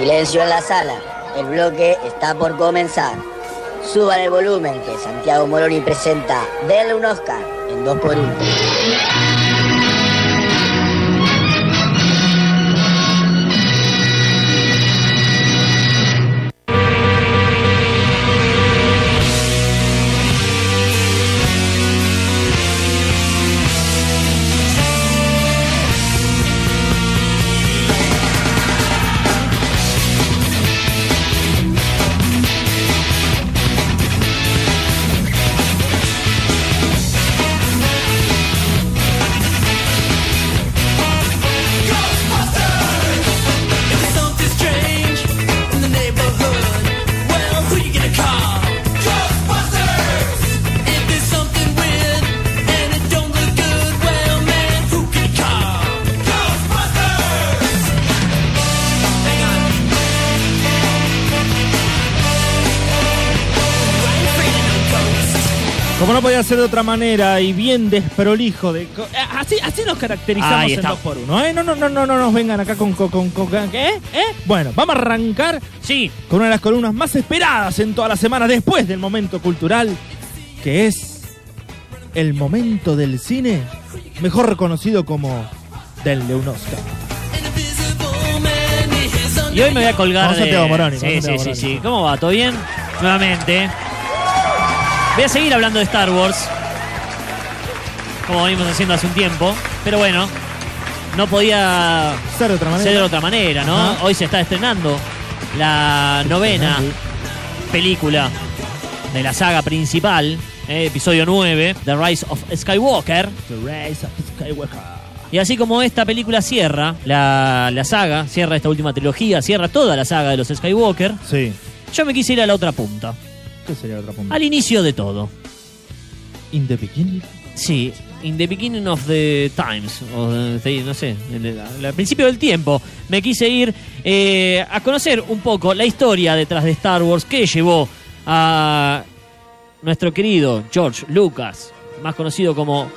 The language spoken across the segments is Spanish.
Silencio en la sala. El bloque está por comenzar. Suban el volumen que Santiago Moroni presenta Denle un Oscar en 2x1. No podía ser de otra manera y bien desprolijo de eh, así así nos caracterizamos en está. 2x1, ¿eh? No, no, no, no, no nos vengan acá con, con, con, con- ¿eh? ¿eh? Bueno, vamos a arrancar Sí, con una de las columnas más esperadas en toda la semana después del momento cultural, que es el momento del cine, mejor reconocido como Denle un Oscar. Y hoy me voy a colgar de... Santiago Moroni, Sí, sí, sí, sí. ¿Cómo va? ¿Todo bien? Nuevamente. Voy a seguir hablando de Star Wars. Como venimos haciendo hace un tiempo. Pero bueno, no podía Ser de otra manera. ser de otra manera, ¿no? Ajá. Hoy se está estrenando la novena película de la saga principal, eh, episodio 9, The Rise of Skywalker. The Rise of Skywalker. Y así como esta película cierra la, la saga, cierra esta última trilogía, cierra toda la saga de los Skywalker, Sí. yo me quise ir a la otra punta, ¿Qué sería otra al inicio de todo. In the beginning. Sí, in the beginning of the times, o de- no sé, al principio del tiempo, me quise ir eh, a conocer un poco la historia detrás de Star Wars que llevó a nuestro querido George Lucas, más conocido como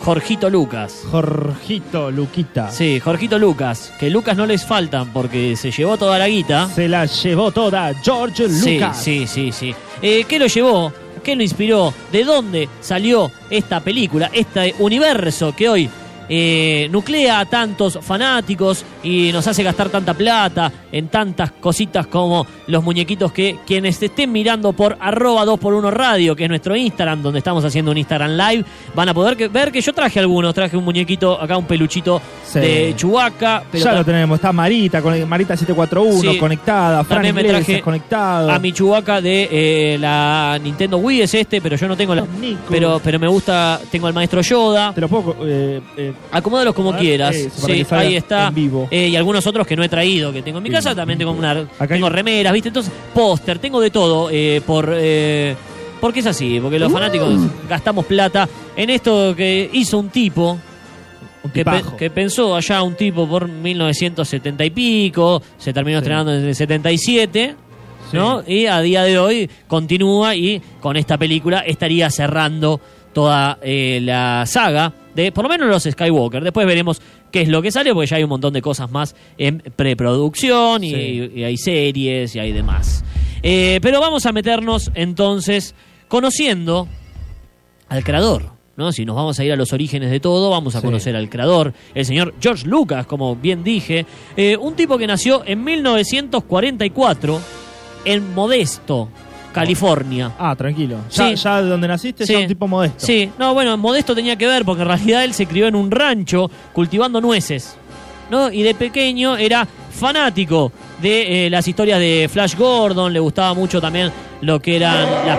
Jorgito Lucas. Jorgito Luquita. Sí, Jorgito Lucas, que Lucas no les faltan porque se llevó toda la guita. Se la llevó toda George Sí, Lucas. sí, sí, sí. Eh, ¿Qué lo llevó? ¿Qué lo inspiró? ¿De dónde salió esta película? Este universo que hoy eh, nuclea a tantos fanáticos y nos hace gastar tanta plata en tantas cositas como los muñequitos que quienes estén mirando por arroba 2x1 radio, que es nuestro Instagram, donde estamos haciendo un Instagram live, van a poder que- ver que yo traje algunos. Traje un muñequito, acá un peluchito Sí. de Chubaca. ya lo tenemos, está Marita, con Marita 741 Sí. conectada, Fran También me traje conectado. a mi Chewbacca de eh, la Nintendo Wii es este, pero yo no tengo la. Nico. Pero, pero me gusta, tengo al maestro Yoda. Te lo puedo. Eh, eh, Acomódalos como quieras. eso, Sí, ahí está. vivo. Eh, y algunos otros que no he traído, que tengo en mi casa. También tengo una, Acá tengo hay- remeras, ¿viste? Entonces, póster, tengo de todo. eh, por eh, Porque es así, porque Uh. los fanáticos gastamos plata en esto que hizo un tipo. un Que, pe- tipajo. que pensó allá un tipo por 1970 y pico, se terminó Sí. estrenando en el 77, Sí. ¿no? Y a día de hoy continúa y con esta película estaría cerrando toda eh, la saga de por lo menos los Skywalker. Después veremos qué es lo que sale, porque ya hay un montón de cosas más en preproducción y, Sí. y hay series y hay demás. Eh, pero vamos a meternos entonces conociendo al creador. ¿no? Si nos vamos a ir a los orígenes de todo, vamos a Sí. conocer al creador, el señor George Lucas, como bien dije, eh, un tipo que nació en 1944 en Modesto, California. Ah, tranquilo. Ya, Sí. ya de donde naciste, Sí. ya un tipo modesto. Sí, no, bueno, Modesto tenía que ver porque en realidad él se crió en un rancho cultivando nueces, ¿no? Y de pequeño era fanático de eh, las historias de Flash Gordon, le gustaba mucho también lo que eran las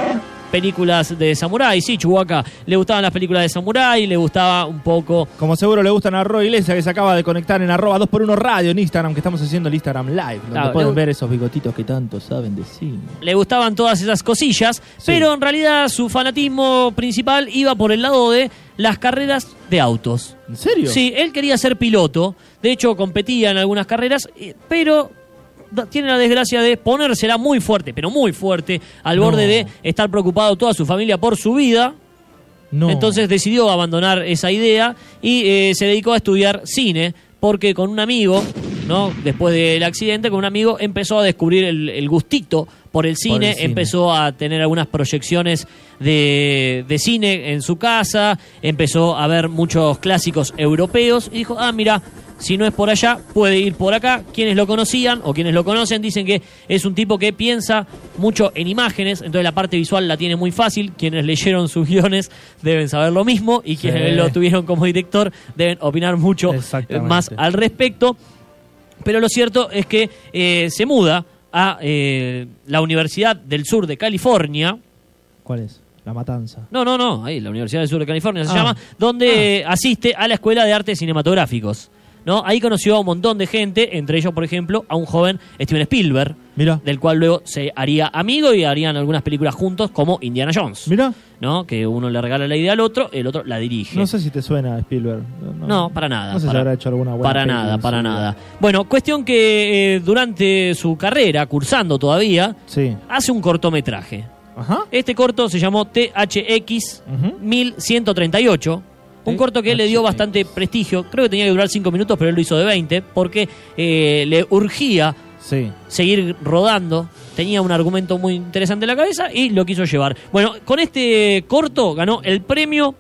películas de samurái, sí, Chihuahua, le gustaban las películas de samurái, le gustaba un poco Como seguro le gustan a Roy Iglesias, que se acaba de conectar en arroba 2x1 radio en Instagram, que estamos haciendo el Instagram Live, donde Claro, pueden ver esos bigotitos que tanto saben de cine. le gustaban todas esas cosillas, pero en realidad su fanatismo principal iba por el lado de las carreras de autos. ¿En serio? Sí, él quería ser piloto, de hecho competía en algunas carreras, eh, pero tiene la desgracia de ponérsela muy fuerte, pero muy fuerte, al No. borde de estar preocupado toda su familia por su vida. No. Entonces decidió abandonar esa idea y eh, se dedicó a estudiar cine, porque con un amigo, ¿no? Después del accidente, con un amigo empezó a descubrir el, el gustito por el cine, cine. empezó a tener algunas proyecciones de, de cine en su casa, empezó a ver muchos clásicos europeos y dijo, ah, mira, si no es por allá, puede ir por acá. Quienes lo conocían o quienes lo conocen dicen que es un tipo que piensa mucho en imágenes, entonces la parte visual la tiene muy fácil. Quienes leyeron sus guiones deben saber lo mismo y quienes Sí. lo tuvieron como director deben opinar mucho más al respecto. Pero lo cierto es que eh, se muda a eh, la Universidad del Sur de California. ¿Cuál es? La matanza. No, no, no, ahí, la Universidad del Sur de California se Ah. llama, donde eh, asiste a la Escuela de Artes Cinematográficos. ¿No? Ahí conoció a un montón de gente, entre ellos, por ejemplo, a un joven Steven Spielberg, Mira. del cual luego se haría amigo y harían algunas películas juntos, como Indiana Jones. Mira. ¿no? Que uno le regala la idea al otro, el otro la dirige. No sé si te suena Spielberg. No, para nada. No sé para, si habrá hecho alguna buena Para nada, para nada. Bueno, cuestión que eh, durante su carrera, cursando todavía, Sí. hace un cortometraje. Ajá. Este corto se llamó THX Ujú. 1138. Un corto que le dio THX. bastante prestigio. Creo que tenía que durar 5 minutos, pero él lo hizo de 20. Porque eh, le urgía Sí. seguir rodando. Tenía un argumento muy interesante en la cabeza y lo quiso llevar. Bueno, con este corto ganó el premio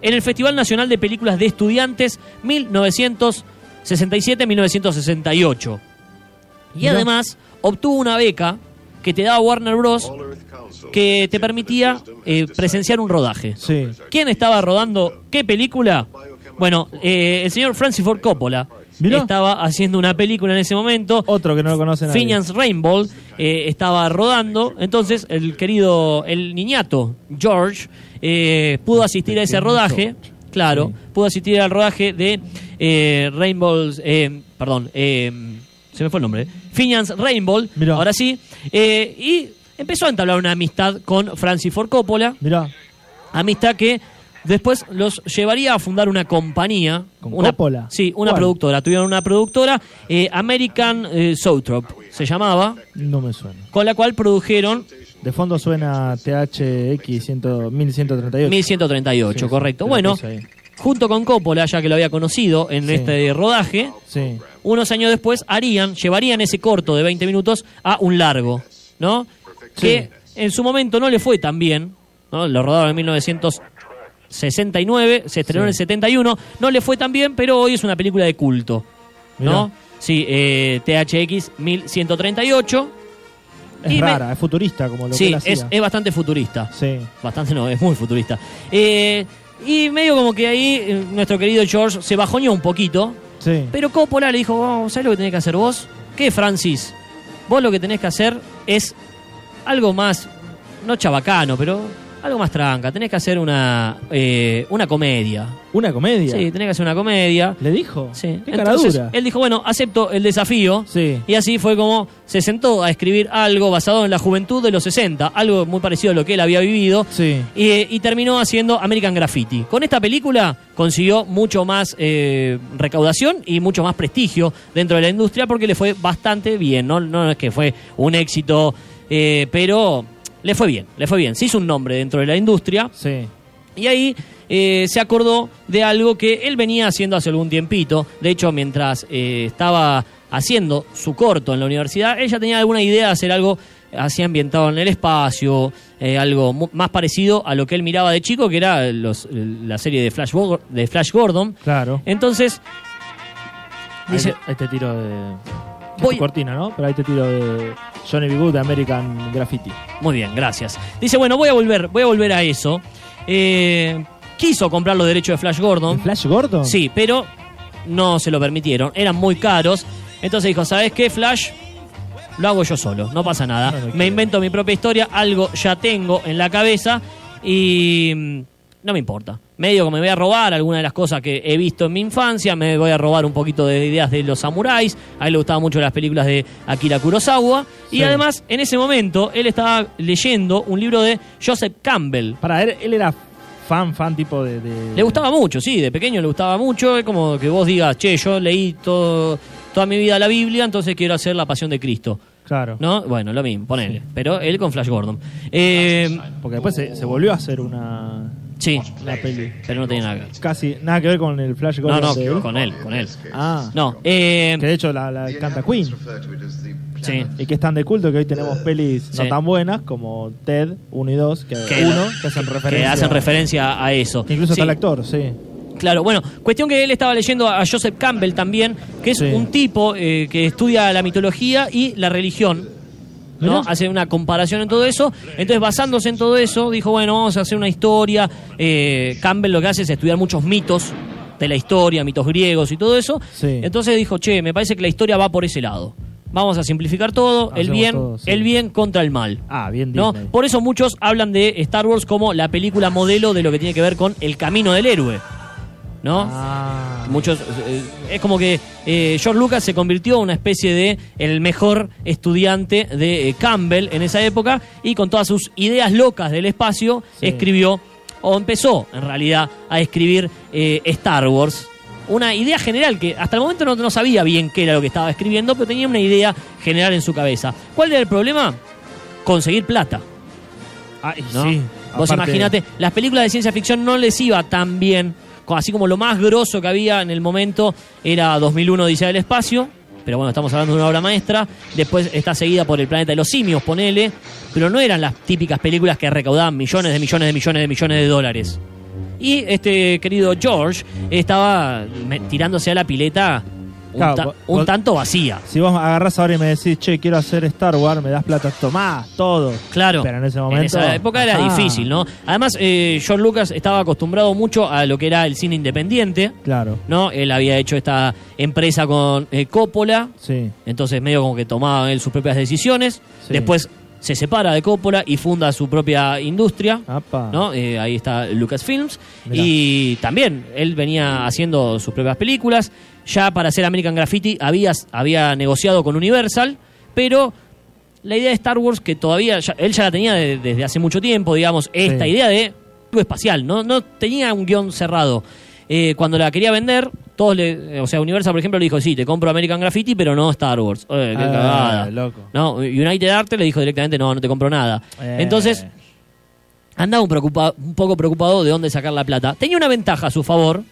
en el Festival Nacional de Películas de Estudiantes 1967-1968. Y además obtuvo una beca que te daba Warner Bros. Que te permitía eh, presenciar un rodaje. Sí. ¿Quién estaba rodando qué película? Bueno, eh, el señor Francis Ford Coppola Mirá. estaba haciendo una película en ese momento. Otro que no lo conoce nadie. Phineas Rainbow eh, estaba rodando, entonces el querido, el niñato George pudo asistir a ese rodaje, claro, pudo asistir al rodaje de Rainbow, eh, perdón, se me fue el nombre, Phineas Rainbow, ahora sí, y empezó a entablar una amistad con Francis Ford Coppola, Mirá. amistad que después los llevaría a fundar una compañía. ¿Con una, Coppola? Sí, una ¿Cuál? productora. Tuvieron una productora, eh, American eh, Zoetrope se llamaba, No me suena. con la cual produjeron De fondo suena THX 100, 1138. 1138, Sí, sí, correcto. bueno, junto con Coppola, ya que lo había conocido en Sí. este rodaje, unos años después harían, llevarían ese corto de 20 minutos a un largo, ¿no? Que en su momento no le fue tan bien, ¿no? Lo rodaron en 1969, se estrenó Sí. en el 71, no le fue tan bien, pero hoy es una película de culto, ¿no? Mirá. Sí, eh, THX 1138. Es Y me- rara, es futurista como lo que Sí, él hacía. es, es bastante futurista. Sí. Bastante no, es muy futurista. Eh, y medio como que ahí eh, nuestro querido George se bajoñó un poquito. Sí. Pero Coppola le dijo, oh, ¿sabes lo que tenés que hacer vos? ¿Qué, Francis? Vos lo que tenés que hacer es algo más, no chabacano, pero algo más tranca. Tenés que hacer una, eh, una comedia. Una comedia. Sí, tenés que hacer una comedia. ¿Le dijo? Sí. Qué cara Entonces, dura. él dijo, bueno, acepto el desafío. Sí. Y así fue como se sentó a escribir algo basado en la juventud de los 60, algo muy parecido a lo que él había vivido. Sí. Y, y terminó haciendo American Graffiti. Con esta película consiguió mucho más eh, recaudación y mucho más prestigio dentro de la industria porque le fue bastante bien. No, no es que fue un éxito, eh, pero le fue bien, le fue bien. Se hizo un nombre dentro de la industria Sí. y ahí eh, se acordó de algo que él venía haciendo hace algún tiempito. De hecho, mientras eh, estaba haciendo su corto en la universidad, ella tenía alguna idea de hacer algo así ambientado en el espacio, eh, algo más parecido a lo que él miraba de chico, que era los- la serie de Flash, de Flash Gordon. Claro. Entonces, dice, Ahí te, ahí te tiro de. Voy- tu cortina, ¿no? Pero ahí te tiro de Johnny B. Good de American Graffiti. Muy bien, gracias. Dice, bueno, voy a volver, voy a volver a eso. Eh, quiso comprar los derechos de Flash Gordon. ¿El Flash Gordon? Sí, pero no se lo permitieron. Eran muy caros. Entonces dijo, ¿sabes qué, Flash? Lo hago yo solo, no pasa nada. No, no Me invento mi propia historia, algo ya tengo en la cabeza y no me importa. Medio que me voy a robar algunas de las cosas que he visto en mi infancia, me voy a robar un poquito de ideas de los samuráis, a él le gustaban mucho las películas de Akira Kurosawa y además en ese momento él estaba leyendo un libro de Joseph Campbell, Para él, él era fan, fan tipo de. de- le gustaba mucho, sí, de pequeño le gustaba mucho. Es como que vos digas, che, yo leí todo, toda mi vida la Biblia, entonces quiero hacer la pasión de Cristo. Claro. ¿No? Bueno, lo mismo, ponele. Pero él con Flash Gordon. Eh, Porque después se, se volvió a hacer una. Sí, la peli. pero no tiene nada que ver. Casi nada que ver con el Flash No, Gordon no, de él. con él, con él. Ah, No, eh, que de hecho la, la canta Queen. sí. Y que es tan de culto que hoy tenemos pelis Sí. no tan buenas como Ted 1 y 2, que, Que- uno que hacen Que referencia. hacen referencia a eso. que incluso Sí. está el actor, sí. Claro, bueno, cuestión que él estaba leyendo a Joseph Campbell también, que es Sí. un tipo eh, que estudia la mitología y la religión. ¿No? Hace una comparación en todo eso. Entonces, basándose en todo eso, dijo, bueno, vamos a hacer una historia. Eh, Campbell lo que hace es estudiar muchos mitos de la historia, mitos griegos y todo eso. Sí. Entonces dijo, che, me parece que la historia va por ese lado. Vamos a simplificar todo, el bien, todo, sí. el bien contra el mal. Ah, bien ¿no? Disney. Por eso muchos hablan de Star Wars como la película modelo de lo que tiene que ver con el camino del héroe. ¿No? Ah, Muchos eh, es como que eh, George Lucas se convirtió en una especie de el mejor estudiante de eh, Campbell en esa época y con todas sus ideas locas del espacio Sí. escribió o empezó en realidad a escribir Star Wars. Una idea general que hasta el momento no, no sabía bien qué era lo que estaba escribiendo, pero tenía una idea general en su cabeza. ¿Cuál era el problema? Conseguir plata. ah, y ¿no? sí. Vos aparte- imaginate, las películas de ciencia ficción no les iba tan bien, así como lo más grosso que había en el momento era 2001 Odisea del Espacio, pero bueno, estamos hablando de una obra maestra, después está seguida por El Planeta de los Simios, ponele, pero no eran las típicas películas que recaudaban millones de millones de millones de millones de dólares. Y este querido George estaba tirándose a la pileta un, Claro, ta- vos- un vos- tanto vacía. Si vos agarrás ahora y me decís, che, quiero hacer Star Wars, me das plata, tomás, todo. Claro. Pero en ese momento. esa época era difícil, ¿no? Además, eh, George Lucas estaba acostumbrado mucho a lo que era el cine independiente, Claro, ¿no? Él había hecho esta empresa con eh, Coppola, sí. entonces medio como que tomaba él sus propias decisiones. Sí. Después se separa de Coppola y funda su propia industria. Apa. ¿no? Eh, ahí está Lucasfilms. Mirá. Y también él venía haciendo sus propias películas. Ya para hacer American Graffiti había, había negociado con Universal, pero la idea de Star Wars, que todavía ya- él ya la tenía de- desde hace mucho tiempo, digamos, esta Sí. idea de espacial, no, no tenía un guion cerrado. Eh, cuando la quería vender, todos le, o sea, Universal, por ejemplo, le dijo, sí, te compro American Graffiti, pero no Star Wars. Eh, qué Ah, cagada. loco. No, United Art le dijo directamente, no, no te compro nada. Eh. Entonces, andaba un, preocupa- un poco preocupado de dónde sacar la plata. Tenía una ventaja a su favor,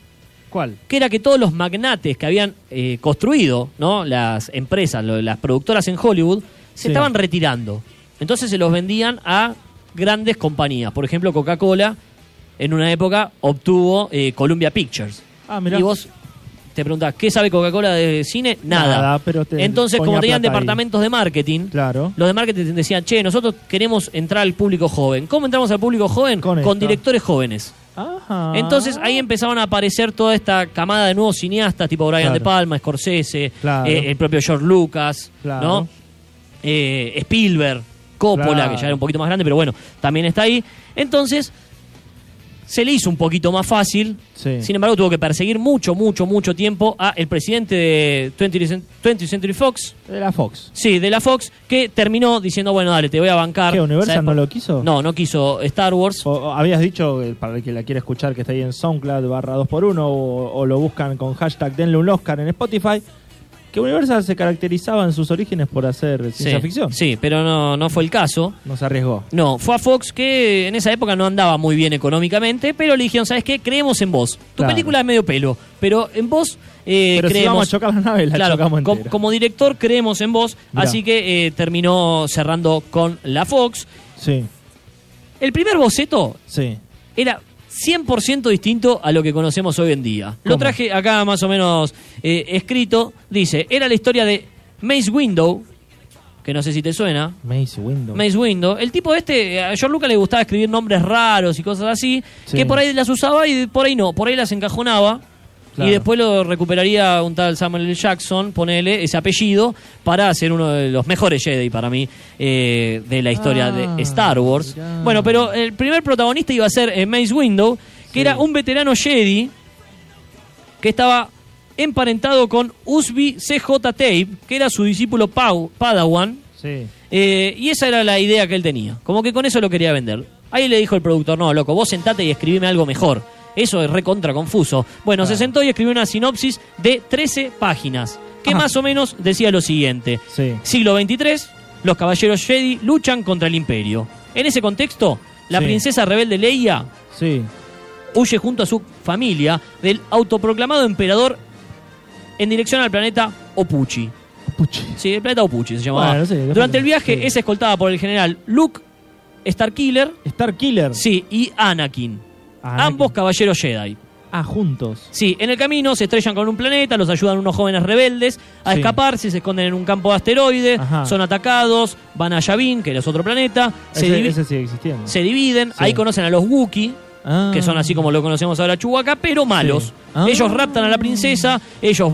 ¿Cuál? que era que todos los magnates que habían eh, construido ¿no? las empresas, lo- las productoras en Hollywood, se Sí. estaban retirando. Entonces se los vendían a grandes compañías. Por ejemplo, Coca-Cola en una época obtuvo eh, Columbia Pictures. Ah, mirá. Y vos te preguntás, ¿qué sabe Coca-Cola de cine? Nada. Nada, pero te Entonces, como tenían ahí. departamentos de marketing, Claro. los de marketing decían, che, nosotros queremos entrar al público joven. ¿Cómo entramos al público joven? Con directores jóvenes. Ajá. Entonces ahí empezaban a aparecer toda esta camada de nuevos cineastas, tipo Brian Claro. De Palma, Scorsese, Claro. eh, el propio George Lucas, Claro. ¿no? Eh, Spielberg, Coppola, que ya era un poquito más grande, pero bueno, también está ahí. Entonces, se le hizo un poquito más fácil. Sí. Sin embargo, tuvo que perseguir mucho, mucho, mucho tiempo a el presidente de 20th Cent- 20th Century Fox, De la Fox. sí, de la Fox, que terminó diciendo, bueno, dale, te voy a bancar. ¿Qué, Universal ¿Sabes no lo quiso? No, no quiso Star Wars. O- o habías dicho, eh, para el que la quiera escuchar, que está ahí en SoundCloud barra 2x1 o, o lo buscan con hashtag denle un Oscar en Spotify, que Universal se caracterizaba en sus orígenes por hacer ciencia sí, ficción. Sí, pero no, no fue el caso. No se arriesgó. No, fue a Fox que en esa época no andaba muy bien económicamente, pero le dijeron, ¿sabes qué? Creemos en vos. Tu Claro. película es medio pelo, pero en vos eh, Pero si creemos... vamos a chocar la nave, la claro, chocamos com- como director creemos en vos, Mirá. así que eh, terminó cerrando con la Fox. Sí, El primer boceto sí. era 100% distinto a lo que conocemos hoy en día. Lo traje acá más o menos eh, escrito. Dice, era la historia de Mace Window, que no sé si te suena. Mace Window. Mace Window. El tipo este, a George Lucas le gustaba escribir nombres raros y cosas así, Sí. que por ahí las usaba y por ahí no, por ahí las encajonaba. Claro. Y después lo recuperaría un tal Samuel L. Jackson, ponele ese apellido, para ser uno de los mejores Jedi para mí eh, de la historia Ah, de Star Wars. mirá. Bueno, pero el primer protagonista iba a ser eh, Mace Window, que Sí. era un veterano Jedi que estaba emparentado con Usby CJ Tape, que era su discípulo Pau, Padawan. Sí. Eh, y esa era la idea que él tenía. Como que con eso lo quería vender. Ahí le dijo el productor, no, loco, vos sentate y escribime algo mejor. Eso es recontra confuso. Bueno, se sentó y escribió una sinopsis de 13 páginas, que Ajá. más o menos decía lo siguiente. Sí. Siglo XXIII, los caballeros Jedi luchan contra el imperio. En ese contexto, la Sí. princesa rebelde Leia Sí. huye junto a su familia del autoproclamado emperador en dirección al planeta Opuchi. Puchi. Sí, el planeta Opuchi se llamaba. Bueno, sí, después- Durante el viaje es escoltada por el general Luke Starkiller, Star Killer. sí, y Anakin. Anakin. Ambos caballeros Jedi. Ah, juntos. Sí, en el camino se estrellan con un planeta, los ayudan unos jóvenes rebeldes a Sí. escaparse, se esconden en un campo de asteroides, Ajá. son atacados, van a Yavin, que es otro planeta, se, Ese, divi- ese sigue existiendo. se dividen, ahí conocen a los Wookiee, Ah. que son así como lo conocemos ahora Chewbacca, pero malos. Sí. Ah. Ellos raptan a la princesa, ellos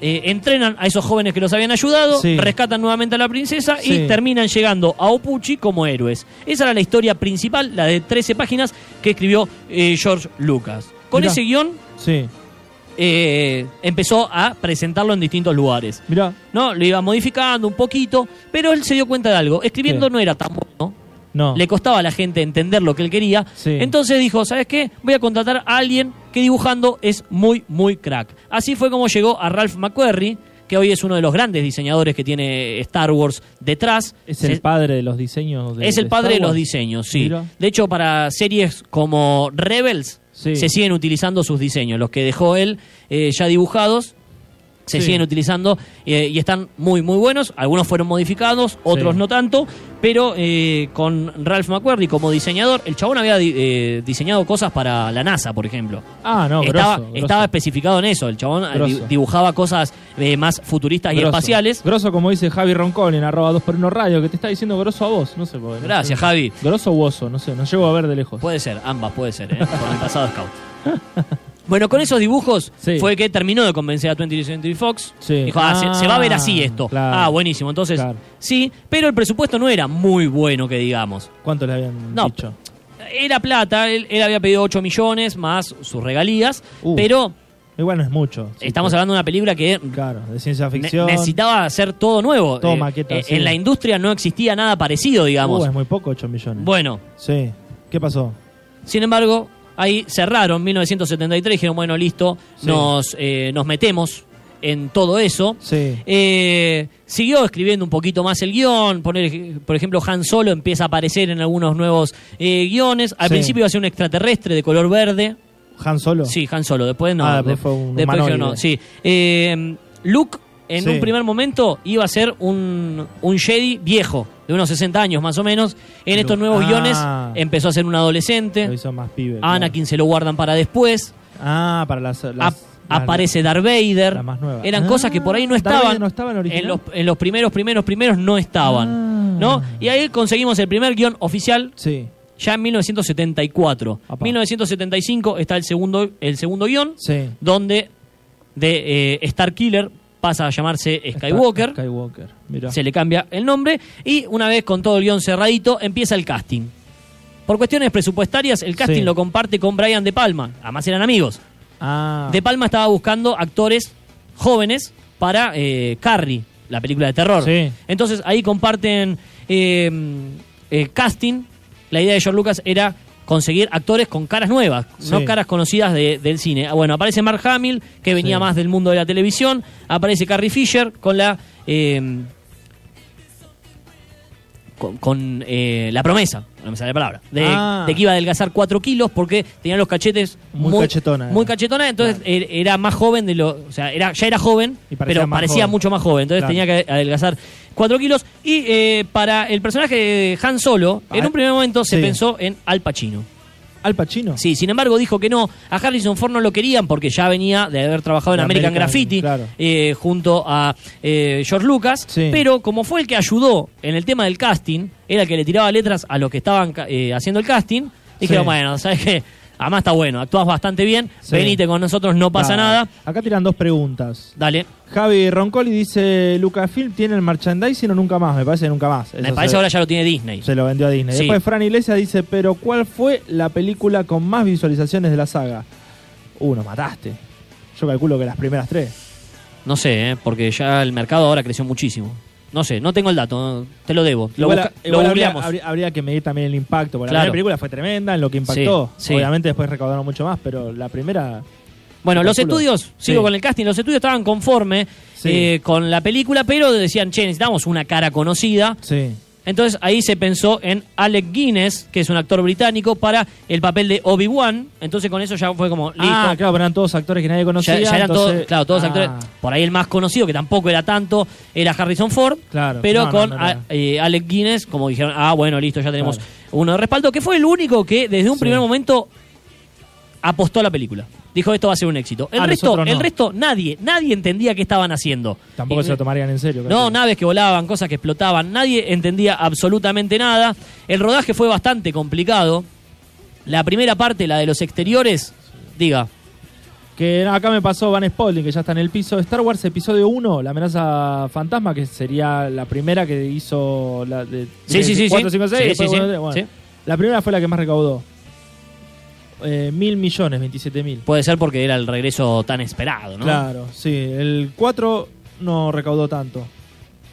eh, entrenan a esos jóvenes que los habían ayudado, Sí. rescatan nuevamente a la princesa Sí. y terminan llegando a Opuchi como héroes. Esa era la historia principal, la de 13 páginas que escribió eh, George Lucas. Con Mirá. ese guion Sí. eh, empezó a presentarlo en distintos lugares. Mirá. ¿no? Lo iba modificando un poquito, pero él se dio cuenta de algo. Escribiendo ¿Qué? no era tan bueno. No. Le costaba a la gente entender lo que él quería. Sí. Entonces dijo, ¿sabes qué? Voy a contratar a alguien que dibujando es muy, muy crack. Así fue como llegó a Ralph McQuarrie, que hoy es uno de los grandes diseñadores que tiene Star Wars detrás. Es el padre de los diseños. De, es el de padre de los diseños, sí. Mira. De hecho, para series como Rebels, Sí. se siguen utilizando sus diseños. Los que dejó él eh, ya dibujados, se Sí. siguen utilizando eh, y están muy, muy buenos. Algunos fueron modificados, otros Sí. no tanto. Pero eh, con Ralph McQuarrie como diseñador, el chabón había eh, diseñado cosas para la NASA, por ejemplo. Ah, no, estaba, grosso, grosso. estaba especificado en eso. El chabón Grosso. dibujaba cosas eh, más futuristas y espaciales. Grosso, como dice Javi Roncón en arroba 2 por 1 radio, que te está diciendo grosso a vos. No sé por qué. Gracias, Javi. Grosso u oso, no sé, no llego a ver de lejos. Puede ser, ambas puede ser, ¿eh? con el pasado scout. Bueno, con esos dibujos Sí. fue que terminó de convencer a 20th Century Fox. Sí. Dijo, ah, se, se va a ver así esto. claro. Ah, buenísimo. Entonces, Claro. sí, pero el presupuesto no era muy bueno, que digamos. ¿Cuánto le habían No. dicho? Era plata, él, él había pedido 8 millones más sus regalías, Uh, pero Igual no es mucho. sí, estamos pero- hablando de una película que Claro, de ciencia ne- ficción. necesitaba hacer todo nuevo. Todo Eh, maqueta, eh. En la industria no existía nada parecido, digamos. Uh, es muy poco, 8 millones. bueno, Sí. ¿Qué pasó? Sin embargo, ahí cerraron 1973, dijeron, bueno, listo, Sí. nos, eh, nos metemos en todo eso. Sí. Eh, siguió escribiendo un poquito más el guion, poner, por ejemplo, Han Solo empieza a aparecer en algunos nuevos eh, guiones. Al Sí. principio iba a ser un extraterrestre de color verde. Han Solo. Sí, Han Solo, después no. Ah, después de- fue un después humanoide. no, sí. Eh, Luke, en Sí. un primer momento, iba a ser un, un Jedi viejo, de unos 60 años más o menos. En estos nuevos Ah. guiones empezó a ser un adolescente. Lo hizo más pibe. A Anakin se lo guardan para después. Ah, para las. las- Ap- las- aparece Darth Vader. la más nueva. Eran Ah, cosas que por ahí no Vader estaban. no estaba en los, en los primeros, primeros, primeros no estaban. Ah. ¿No? Y ahí conseguimos el primer guion oficial Sí. ya en 1974. Apa. 1975 está el segundo, el segundo guion, Sí. donde de eh, Star Killer pasa a llamarse Skywalker. Skywalker. Se le cambia el nombre. Y una vez con todo el guion cerradito, empieza el casting. Por cuestiones presupuestarias, el casting Sí. lo comparte con Brian De Palma. Además eran amigos. Ah. De Palma estaba buscando actores jóvenes para eh, Carrie, la película de terror. Sí. Entonces ahí comparten eh, eh, casting. La idea de George Lucas era conseguir actores con caras nuevas, no caras conocidas de- del cine. Ah, Bueno, aparece Mark Hamill, que venía Sí. más del mundo de la televisión. Aparece Carrie Fisher con la... eh, con, con, eh, la promesa, no me sale la palabra, de, Ah. de que iba a adelgazar 4 kilos porque tenía los cachetes Muy cachetona, Muy era. cachetona, entonces er- era más joven de lo. O sea, era, ya era joven, parecía pero parecía joven. mucho más joven. Entonces Claro. tenía que adelgazar 4 kilos. Y eh, para el personaje de Han Solo, en Ah, un primer momento se pensó en Al Pacino. Al Pacino. Sí, sin embargo dijo que no. A Harrison Ford no lo querían porque ya venía de haber trabajado en American, American, Graffiti claro. eh, junto a eh, George Lucas. Sí. Pero como fue el que ayudó en el tema del casting, era el que le tiraba letras a los que estaban eh, haciendo el casting, dijeron, Sí. bueno, ¿sabes qué? Además está bueno, actúas bastante bien, Sí. venite con nosotros, no pasa Dale. nada. Acá tiran dos preguntas. Dale. Javi Roncoli dice: Lucasfilm tiene el merchandising o nunca más. Me parece nunca más. Me parece se, ahora ya lo tiene Disney. se lo vendió a Disney. Sí. Después Fran Iglesias dice: Pero ¿cuál fue la película con más visualizaciones de la saga? Uh, nos mataste. Yo calculo que las primeras tres. No sé, ¿eh? porque ya el mercado ahora creció muchísimo. No sé, no tengo el dato, te lo debo. Lo, igual habría, googleamos. habría- habría que medir también el impacto. Porque Claro. la primera película fue tremenda en lo que impactó. Sí, sí. Obviamente después recaudaron mucho más, pero la primera. Bueno, los calculo. estudios, sigo con el casting, los estudios estaban conformes eh, con la película, pero decían, che, necesitamos una cara conocida. Sí. Entonces ahí se pensó en Alec Guinness, que es un actor británico, para el papel de Obi-Wan. Entonces con eso ya fue como listo. Ah, claro, pero eran todos actores que nadie conocía. Ya, ya eran entonces- todos, claro, todos Ah, actores. Por ahí el más conocido, que tampoco era tanto, era Harrison Ford. Claro, Pero no, con no, no era. a- eh, Alec Guinness, como dijeron, ah, bueno, listo, ya tenemos Claro. uno de respaldo, que fue el único que desde un Sí. primer momento apostó a la película. Dijo, esto va a ser un éxito. El Ah, resto, no. el resto, nadie, nadie entendía qué estaban haciendo. Tampoco Y- se lo tomarían en serio. no, naves que volaban, cosas que explotaban, nadie entendía absolutamente nada. El rodaje fue bastante complicado. La primera parte, la de los exteriores, diga, Que acá me pasó Van Spalding, que ya está en el piso. Star Wars Episodio 1, La amenaza fantasma, que sería la primera que hizo la de Sí, sí, sí, 4, sí. 5, 6. Sí, después, sí, sí. bueno, bueno. Sí. La primera fue la que más recaudó. Eh, mil millones, 27 mil. puede ser porque era el regreso tan esperado, ¿no? Claro, sí. El 4 no recaudó tanto.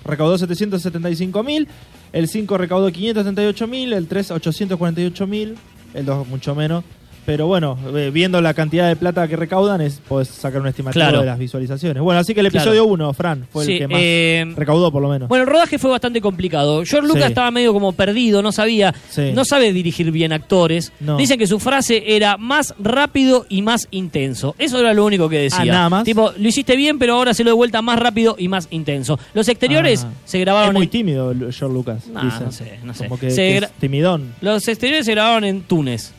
Recaudó 775 mil. El 5 recaudó 538 mil. El 3, 848 mil. El 2, mucho menos. Pero bueno, eh, viendo la cantidad de plata que recaudan, es, podés sacar un estimativo Claro. de las visualizaciones. Bueno, así que el episodio 1, Fran, fue Sí, el que más eh, recaudó, por lo menos. Bueno, el rodaje fue bastante complicado. George Lucas Sí. estaba medio como perdido, no sabía, Sí. no sabe dirigir bien actores. No. Dicen que su frase era más rápido y más intenso. Eso era lo único que decía. Ah, nada más. Tipo, lo hiciste bien, pero ahora se lo de vuelta más rápido y más intenso. Los exteriores Ah. se grabaron es muy en- tímido George Lucas. Nah, no sé, no sé. Como que, Se que gra- es timidón. Los exteriores se grabaron en Túnez.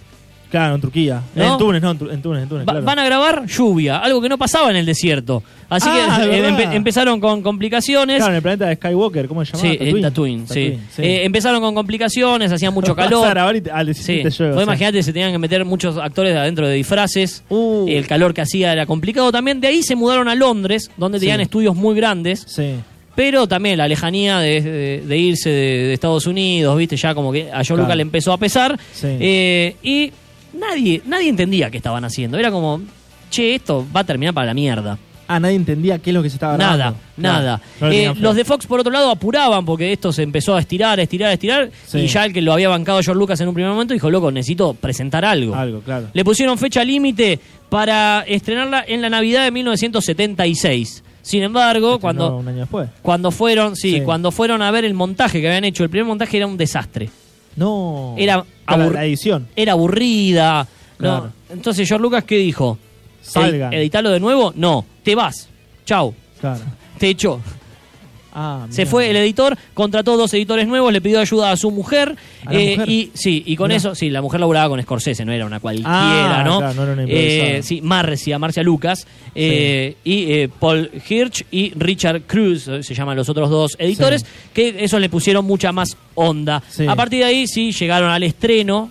Claro, en Turquía. ¿No? En Túnez, no, en, Túnez, en Túnez, Va- claro. Van a grabar lluvia, algo que no pasaba en el desierto. Así Ah, que de eh, empe- empezaron con complicaciones. Claro, en el planeta de Skywalker, ¿cómo se llama? Sí, en Tatooine, sí. Eh, empezaron con complicaciones, hacía mucho calor. ah, Sí, imaginate, se tenían que meter muchos actores adentro de disfraces. Uh. El calor que hacía era complicado también. De ahí se mudaron a Londres, donde Sí. tenían estudios muy grandes. Sí. Pero también la lejanía de, de- de irse de, de Estados Unidos, viste, ya como que a Claro. Lucas le empezó a pesar. Sí. Eh, y nadie, nadie entendía qué estaban haciendo. Era como, che, esto va a terminar para la mierda. Ah, nadie entendía qué es lo que se estaba grabando. Nada, nada. no Eh, fe. los de Fox, por otro lado, apuraban porque esto se empezó a estirar, a estirar, a estirar. Sí. Y ya el que lo había bancado George Lucas en un primer momento dijo, loco, necesito presentar algo. Algo, claro. Le pusieron fecha límite para estrenarla en la Navidad de 1976. Sin embargo, cuando, Un año después. cuando fueron, sí, Sí. cuando fueron a ver el montaje que habían hecho, el primer montaje era un desastre. No. Era Claro, abur- la edición. Era aburrida. Entonces George Lucas, ¿qué dijo? Salgan. Edi- ¿Editarlo de nuevo? No, te vas. Chau. Claro. Te echó. Ah, Se fue el editor, contrató dos editores nuevos, le pidió ayuda a su mujer. ¿A la eh, mujer? Y sí, y con Mirá. eso, sí, la mujer laburaba con Scorsese, no era una cualquiera, Ah, ¿no? claro, no era una improvisada. Eh, sí, Marcia, Marcia Lucas. eh, Y eh, Paul Hirsch y Richard Cruz, se llaman los otros dos editores, Sí. que eso le pusieron mucha más onda. Sí. A partir de ahí, sí, llegaron al estreno.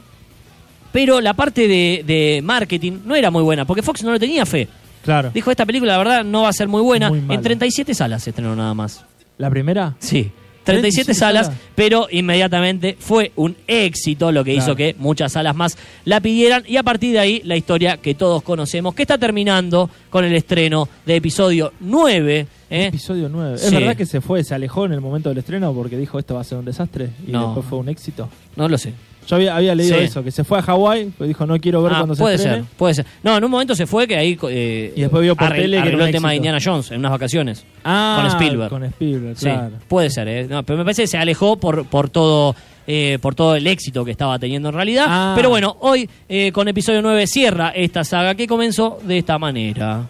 Pero la parte de, de marketing no era muy buena, porque Fox no le tenía fe. Claro. Dijo, esta película, la verdad, no va a ser muy buena. Muy en 37 salas se estrenó nada más. ¿La primera? Sí. 37 37 salas, salas. pero inmediatamente fue un éxito, lo que Claro. hizo que muchas salas más la pidieran. Y a partir de ahí, la historia que todos conocemos, que está terminando con el estreno de episodio 9. ¿eh? Episodio 9. ¿Es verdad que se fue, se alejó en el momento del estreno porque dijo esto va a ser un desastre y No. después fue un éxito? No lo sé. Yo había, leído eso, que se fue a Hawái, pues dijo, no quiero ver ah, cuando puede se Puede ser, puede ser. No, en un momento se fue, que ahí... Eh, y después vio por tele que arregló el tema de Indiana Jones en unas vacaciones. Ah, con Spielberg. Con Spielberg, claro. Sí, puede ser, eh. pero me parece que se alejó por, por todo... Eh, por todo el éxito que estaba teniendo en realidad. Ah. Pero bueno, hoy eh, con episodio 9 cierra esta saga que comenzó de esta manera.